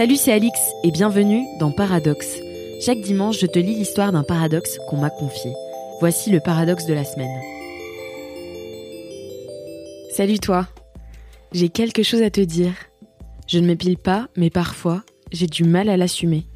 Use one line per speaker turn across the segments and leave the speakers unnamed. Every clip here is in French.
Salut, c'est Alix et bienvenue dans Paradoxe. Chaque dimanche, je te lis l'histoire d'un paradoxe qu'on m'a confié. Voici le paradoxe de la semaine. Salut toi. J'ai quelque chose à te dire. Je ne m'épile pas, mais parfois, j'ai du mal à l'assumer.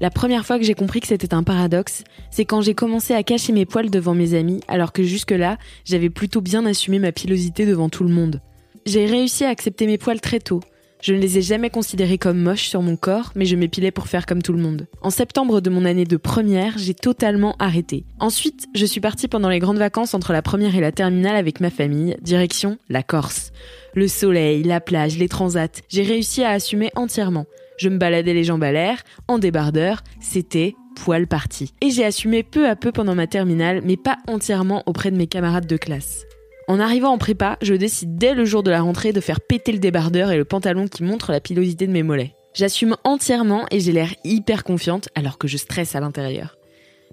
La première fois que j'ai compris que c'était un paradoxe, c'est quand j'ai commencé à cacher mes poils devant mes amis, alors que jusque-là, j'avais plutôt bien assumé ma pilosité devant tout le monde. J'ai réussi à accepter mes poils très tôt, je ne les ai jamais considérés comme moches sur mon corps, mais je m'épilais pour faire comme tout le monde. En septembre de mon année de première, j'ai totalement arrêté. Ensuite, je suis partie pendant les grandes vacances entre la première et la terminale avec ma famille, direction la Corse. Le soleil, la plage, les transats, j'ai réussi à assumer entièrement. Je me baladais les jambes à l'air, en débardeur, c'était poil parti. Et j'ai assumé peu à peu pendant ma terminale, mais pas entièrement auprès de mes camarades de classe. En arrivant en prépa, je décide dès le jour de la rentrée de faire péter le débardeur et le pantalon qui montre la pilosité de mes mollets. J'assume entièrement et j'ai l'air hyper confiante alors que je stresse à l'intérieur.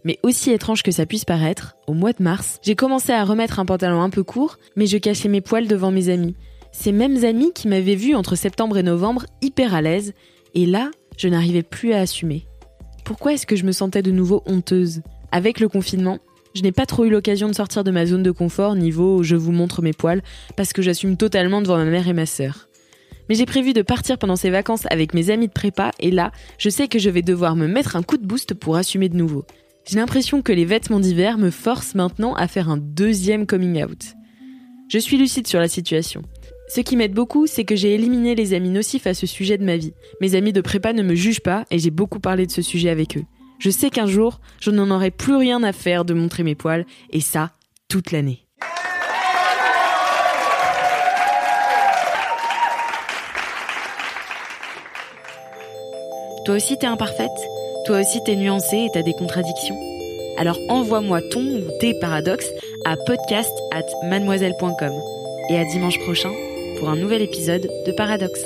Mais aussi étrange que ça puisse paraître, au mois de mars, j'ai commencé à remettre un pantalon un peu court, mais je cachais mes poils devant mes amis. Ces mêmes amis qui m'avaient vu entre septembre et novembre hyper à l'aise, et là, je n'arrivais plus à assumer. Pourquoi est-ce que je me sentais de nouveau honteuse? Avec le confinement, je n'ai pas trop eu l'occasion de sortir de ma zone de confort niveau je vous montre mes poils parce que j'assume totalement devant ma mère et ma sœur. Mais j'ai prévu de partir pendant ces vacances avec mes amis de prépa et là, je sais que je vais devoir me mettre un coup de boost pour assumer de nouveau. J'ai l'impression que les vêtements d'hiver me forcent maintenant à faire un deuxième coming out. Je suis lucide sur la situation. Ce qui m'aide beaucoup, c'est que j'ai éliminé les amis nocifs à ce sujet de ma vie. Mes amis de prépa ne me jugent pas et j'ai beaucoup parlé de ce sujet avec eux. Je sais qu'un jour, je n'en aurai plus rien à faire de montrer mes poils, et ça, toute l'année. Toi aussi t'es imparfaite? Toi aussi t'es nuancée et t'as des contradictions? Alors envoie-moi ton ou tes paradoxes à podcast at mademoiselle.com. Et à dimanche prochain pour un nouvel épisode de Paradoxe.